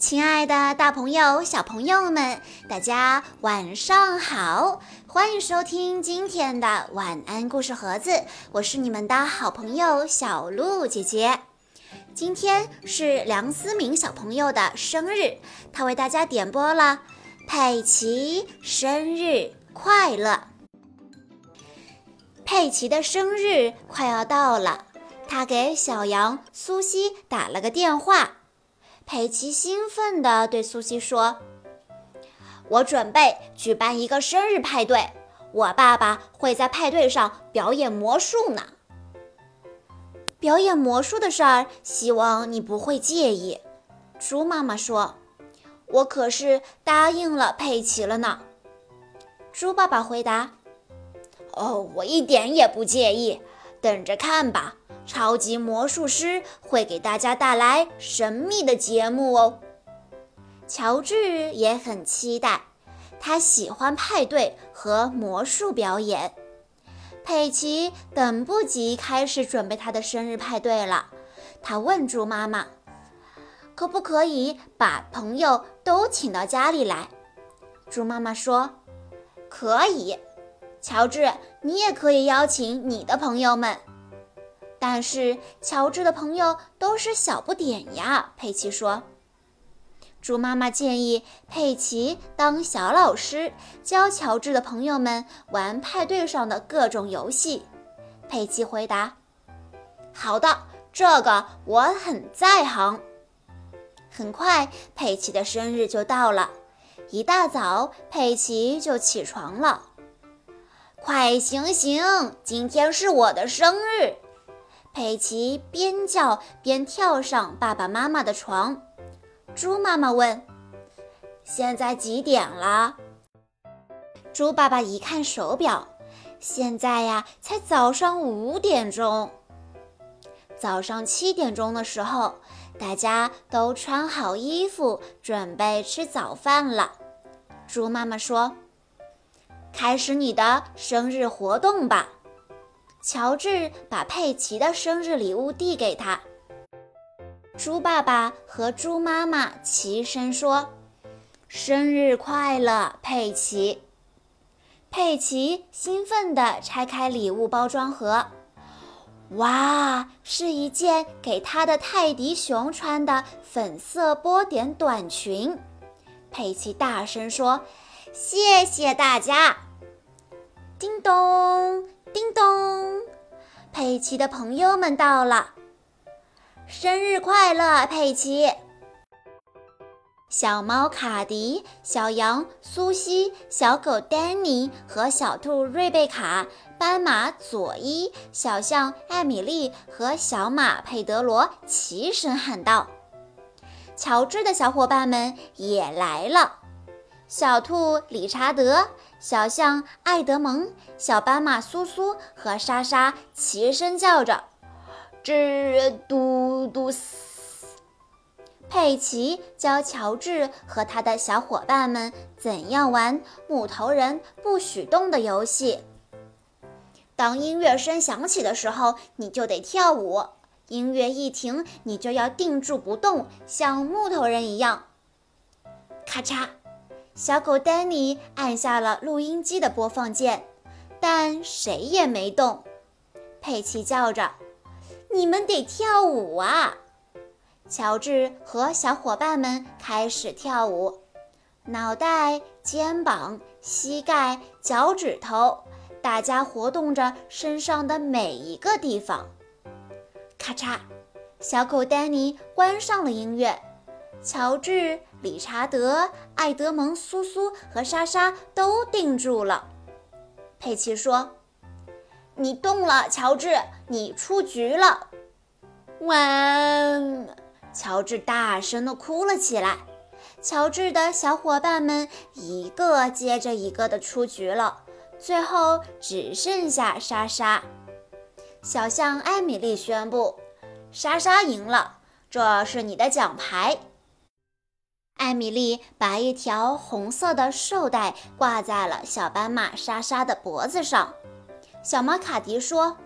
亲爱的，大朋友、小朋友们，大家晚上好！欢迎收听今天的晚安故事盒子，我是你们的好朋友小鹿姐姐。今天是梁思明小朋友的生日，他为大家点播了《佩奇生日快乐》。佩奇的生日快要到了，他给小羊苏西打了个电话。佩奇兴奋地对苏西说：“我准备举办一个生日派对，我爸爸会在派对上表演魔术呢。表演魔术的事儿，希望你不会介意。”猪妈妈说：“我可是答应了佩奇了呢。”猪爸爸回答：“哦，我一点也不介意，等着看吧。”超级魔术师会给大家带来神秘的节目哦。乔治也很期待，他喜欢派对和魔术表演。佩奇等不及开始准备他的生日派对了。他问猪妈妈：“可不可以把朋友都请到家里来？”猪妈妈说：“可以。”乔治，你也可以邀请你的朋友们。但是乔治的朋友都是小不点呀，佩奇说。猪妈妈建议佩奇当小老师，教乔治的朋友们玩派对上的各种游戏。佩奇回答：“好的，这个我很在行。”很快，佩奇的生日就到了。一大早，佩奇就起床了。快醒醒，今天是我的生日！佩奇边叫边跳上爸爸妈妈的床。猪妈妈问：“现在几点了？”猪爸爸一看手表，现在呀，才早上五点钟。早上七点钟的时候，大家都穿好衣服，准备吃早饭了。猪妈妈说：“开始你的生日活动吧。”乔治把佩奇的生日礼物递给他。猪爸爸和猪妈妈齐声说：“生日快乐，佩奇！”佩奇兴奋地拆开礼物包装盒，哇，是一件给他的泰迪熊穿的粉色波点短裙。佩奇大声说：“谢谢大家！”叮咚。叮咚，佩奇的朋友们到了，生日快乐，佩奇！小猫卡迪、小羊苏西、小狗丹尼和小兔瑞贝卡、斑马佐伊、小象艾米丽和小马佩德罗齐声喊道：“乔治的小伙伴们也来了。”小兔理查德、小象艾德蒙、小斑马苏苏和莎莎齐声叫着：“吱嘟嘟嘶！”佩奇教乔治和他的小伙伴们怎样玩木头人不许动的游戏。当音乐声响起的时候，你就得跳舞；音乐一停，你就要定住不动，像木头人一样。咔嚓。小狗丹尼按下了录音机的播放键，但谁也没动。佩奇叫着：“你们得跳舞啊！”乔治和小伙伴们开始跳舞，脑袋、肩膀、膝盖、脚趾头，大家活动着身上的每一个地方。咔嚓，小狗丹尼关上了音乐。乔治、理查德、艾德蒙、苏苏和莎莎都定住了。佩奇说：“你动了，乔治，你出局了。”哇！乔治大声地哭了起来。乔治的小伙伴们一个接着一个的出局了，最后只剩下莎莎。小象艾米丽宣布：“莎莎赢了，这是你的奖牌。”艾米丽把一条红色的绶带挂在了小斑马莎莎的脖子上。小马卡迪说：“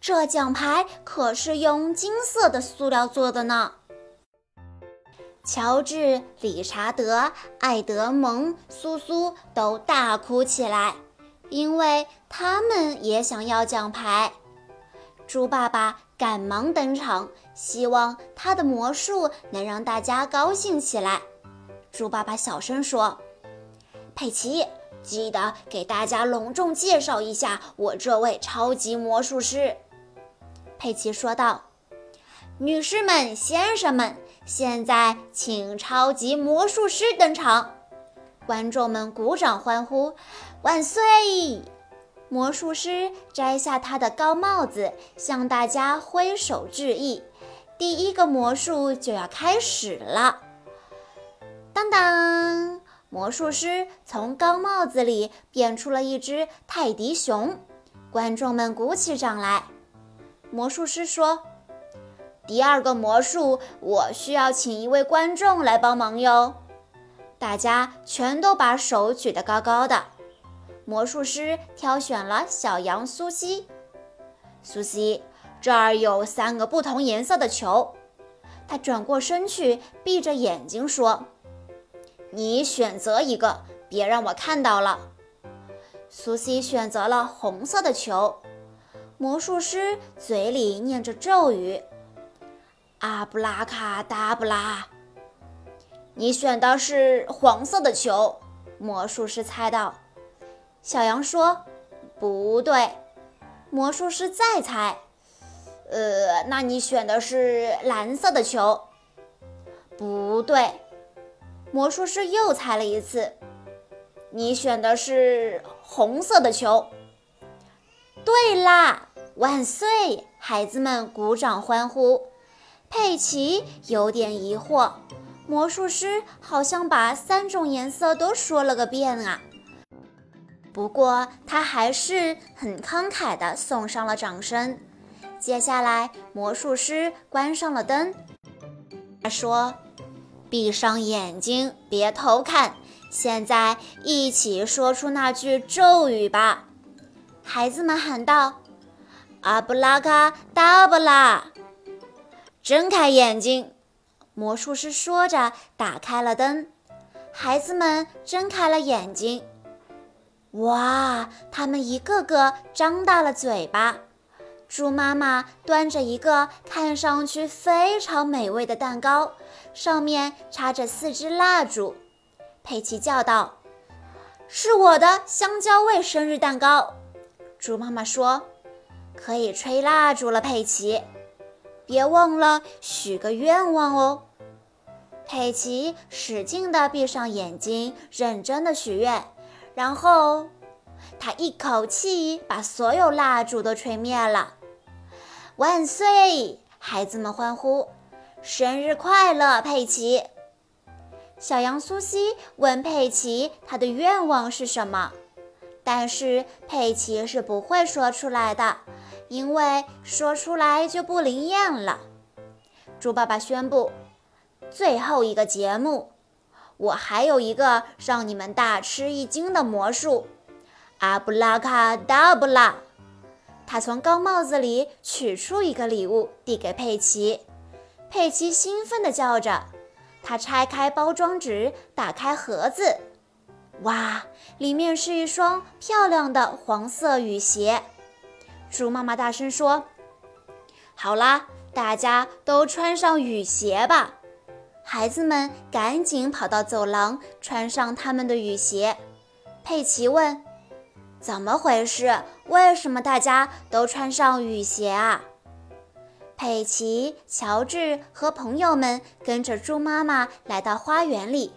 这奖牌可是用金色的塑料做的呢。”乔治、理查德、艾德蒙、苏苏都大哭起来，因为他们也想要奖牌。猪爸爸赶忙登场，希望他的魔术能让大家高兴起来。猪爸爸小声说：“佩奇，记得给大家隆重介绍一下我这位超级魔术师。”佩奇说道：“女士们、先生们，现在请超级魔术师登场！”观众们鼓掌欢呼：“万岁！”魔术师摘下他的高帽子，向大家挥手致意。第一个魔术就要开始了。当当！魔术师从高帽子里变出了一只泰迪熊，观众们鼓起掌来。魔术师说：“第二个魔术，我需要请一位观众来帮忙哟。”大家全都把手举得高高的。魔术师挑选了小羊苏西。苏西，这儿有三个不同颜色的球。他转过身去，闭着眼睛说：“你选择一个，别让我看到了。”苏西选择了红色的球。魔术师嘴里念着咒语：“阿布拉卡达布拉。”你选的是黄色的球，魔术师猜到。小羊说：“不对。”魔术师再猜：“呃，那你选的是蓝色的球。”不对。魔术师又猜了一次：“你选的是红色的球。”对啦！万岁！孩子们鼓掌欢呼。佩奇有点疑惑，魔术师好像把三种颜色都说了个遍啊。不过他还是很慷慨地送上了掌声。接下来，魔术师关上了灯，他说：“闭上眼睛，别偷看。现在一起说出那句咒语吧。”孩子们喊道：“阿布拉卡达布拉！”睁开眼睛，魔术师说着，打开了灯。孩子们睁开了眼睛。哇！他们一个个张大了嘴巴。猪妈妈端着一个看上去非常美味的蛋糕，上面插着四支蜡烛。佩奇叫道：“是我的香蕉味生日蛋糕。”猪妈妈说：“可以吹蜡烛了，佩奇，别忘了许个愿望哦。”佩奇使劲地闭上眼睛，认真的许愿，然后他一口气把所有蜡烛都吹灭了。万岁！孩子们欢呼：“生日快乐，佩奇！”小羊苏西问佩奇：“他的愿望是什么？”但是佩奇是不会说出来的，因为说出来就不灵验了。猪爸爸宣布，最后一个节目，我还有一个让你们大吃一惊的魔术——阿布拉卡达布拉。他从高帽子里取出一个礼物，递给佩奇。佩奇兴奋地叫着，他拆开包装纸，打开盒子。哇，里面是一双漂亮的黄色雨鞋。猪妈妈大声说：“好啦，大家都穿上雨鞋吧！”孩子们赶紧跑到走廊，穿上他们的雨鞋。佩奇问：“怎么回事？为什么大家都穿上雨鞋啊？”佩奇、乔治和朋友们跟着猪妈妈来到花园里。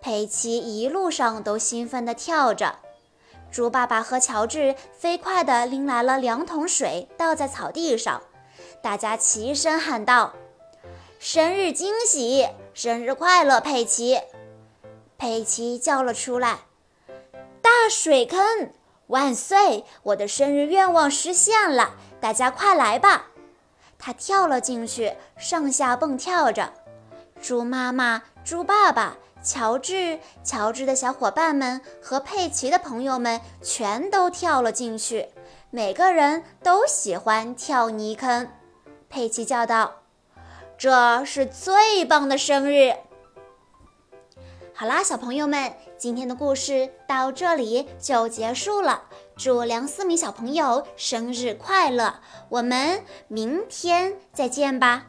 佩奇一路上都兴奋地跳着，猪爸爸和乔治飞快地拎来了两桶水，倒在草地上。大家齐声喊道：“生日惊喜，生日快乐，佩奇！”佩奇叫了出来：“大水坑，万岁！我的生日愿望实现了，大家快来吧！”他跳了进去，上下蹦跳着。猪妈妈、猪爸爸。乔治、乔治的小伙伴们和佩奇的朋友们全都跳了进去。每个人都喜欢跳泥坑。佩奇叫道：“这是最棒的生日！”好啦，小朋友们，今天的故事到这里就结束了。祝梁思敏小朋友生日快乐！我们明天再见吧。